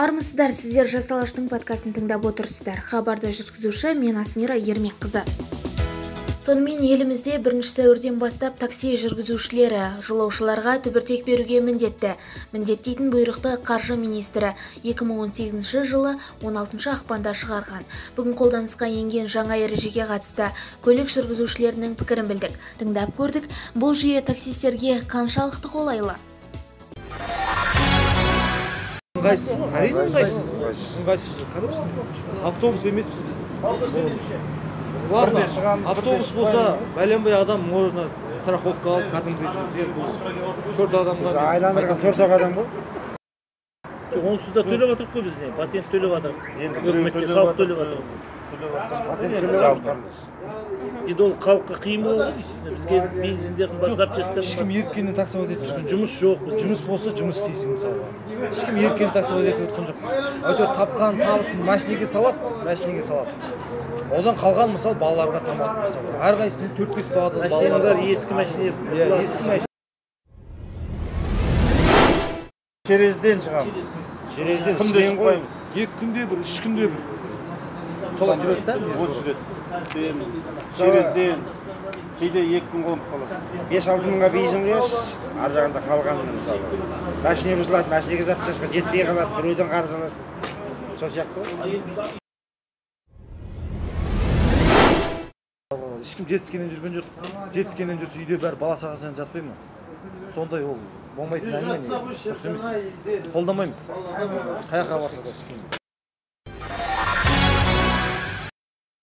армысыздар сіздер жас алаштың подкастын тыңдап отырсыздар. Хабарды жүргізуші мен асмира ермекқызы. Сонымен елімізде бірінші сәуірден бастап такси жүргізушілері жолаушыларға түбіртек беруге міндетті. Міндеттейтін бұйрықты қаржы министрі 2018 жылы 16 ақпанда шығарған. Бүгін қолданысқа енген жаңа ережеге қатысты көлік жүргізушілерінің пікірін білдік. Тыңдап көрдік бұл жүйе таксистерге қаншалықты қолайлы? Ыңғайсыз әрине ыңғайсыз ыңғайсыз конечно автобус емеспіз біз. Ладно автобус болса бәленбай адам можно страховка алып кәдімгідей төрт адамға айландырған төрт ақ адам ғой. Жоқ онсыз да төлеп жатырмық қой біз не? Патент төлеп жатырмық. Үкіметке салық төлеп жатырмық. патент төлеп енді ол халыққа қиын болады действительно бізге бензин де қымбат запчастьтар ешкім еріккеннен таксовать етіп жүрген жоқ жұмыс жоқ біз жұмыс болса жұмыс істейсің мысалға. Ешкім еріккеннен таксовать етіп өткен жоқ. Әйтеуір тапқан табысын машинеге салады машинеге салады. Одан қалған мысалы балаларға тамақ мысалы әрқайсысының төрт бес баладан машиналар ескі машина иә ескі машина терезеден шығамыз. Терезеден күнде ғой шықпаймыз? Екі күнде бір үш күнде бір. Солай жүреді да вот жүреді. Мен терезеден. Кейде екі күн қонып қаласыз. Бес алты мыңға бензин құясыз ар жағында қалғанын мысалы. Машина бұзылады машинаға запчастьқа жетпей қалады біреуден қарыз аласың сол сияқты ғой. Ешкім жетіскеннен жүрген жоқ. Жетіскеннен жүрсе үйде бәрі бала шағасымен жатпай ма? Сондай ол болмайтын әңгіме негізі дұрыс емес. Қолдамаймыз қай жаққа барса да ешкім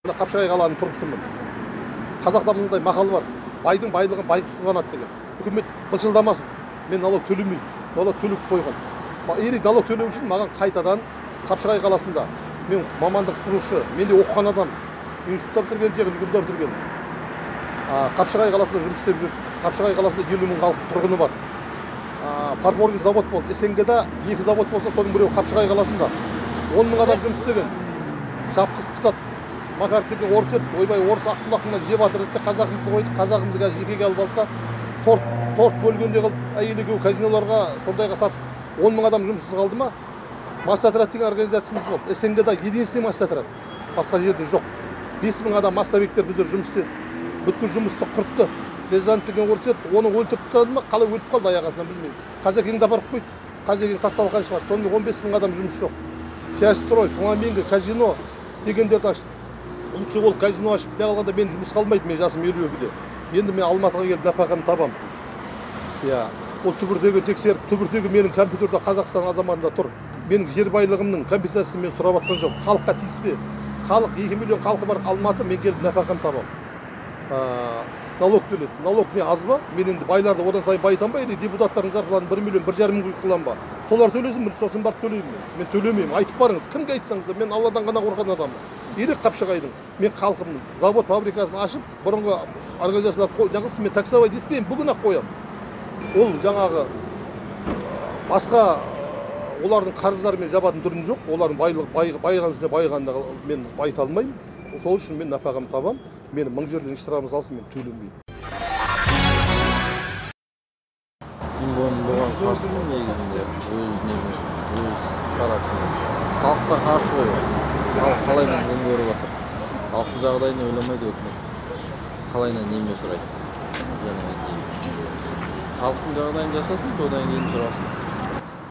мына қапшағай қаланың тұрғысымын қазақта мындай мақал бар. Байдың байлығын бай қызғанады деген. Үкімет былшылдамасын мен налог төлемеймін. Налог төлеп қойған. Или налог төлеу үшін маған қайтадан қапшағай қаласында мен мамандық құрылысшы мен де оқыған адам институтта бітірген техникумда бітірген қапшағай қаласында жұмыс істеп жүрдік. Қапшағай қаласында елу мың халық тұрғыны бар. А, фарфорлық завод болды. Снг да екі завод болса соның біреуі қапшағай қаласында. Он мың адам жұмыс істеген. Жапқызып тастады макаров деген орыс еді ойбай орыс ақ құлақына жеп жатыр деді де қазақымызды қойдық қазақымызды қазір екіге алып алды да торт торт бөлгендей қылып әйел екеуі казиноларға сондайға сатып он мың адам жұмыссыз қалды ма мастотряд деген организациямыз болды снг да единственный мастотряд басқа жерде жоқ бес мың адам мостовиктер біздер жұмыс істеді бүткіл жұмысты құртты рязанов деген орыс еді оны өлтіріп тастады ма қалай өліп қалды аяқ астынан білмеймін қазекеңді апарып қойды қазекең тасталған шығар сонымен он бес мың адам жұмыс жоқ частьстрой фламинго казино дегендерді ашты лучше ол казино ашып не қалғанда мен жұмыс қалмайды мен жасым елу екіде. Енді мен алматыға келіп нәпақамды табамын иә ол түбіртегі тексеріп түбіртегі менің компьютерде қазақстан азаматында тұр. Менің жер байлығымның компенсациясын мен сұрап жатқан жоқ халыққа тиіспе. Халық екі миллион халқы бар алматы мен келіп нәпақамды табамын ә, налог төледі налог не аз ба мен енді байларды одан сайын байытамын ба или депутаттардың зарплатын бір миллион бір жарым мың қыламын ба солар төлесін сосын барып төлеймін мен мен төлемеймін айтып барыңыз кімге айтсаңыз да мен алладан ғана қорқатын адаммын или қапшағайдың мен халқымның завод фабрикасын ашып бұрынғы организациялар неғылсын мен таксовать етпеймін бүгін ақ қоямын ол жаңағы басқа олардың қарыздарымен жабатын түрім жоқ олардың байлық бай, байыған үстіне байығанды мен байыта алмаймын сол үшін мен нәпақамды табамын мені мың жерден штраф салсын мен төлемеймін. Мен бұған бұған қарсымын негізінде өз неміз өз халыққа қарсы ғой. Халық қалайынан күн көріп жатыр халықтың жағдайын ойламайды өкімет қалайынан неме сұрайды? Және халықтың жағдайын жасасын содан кейін сұрасын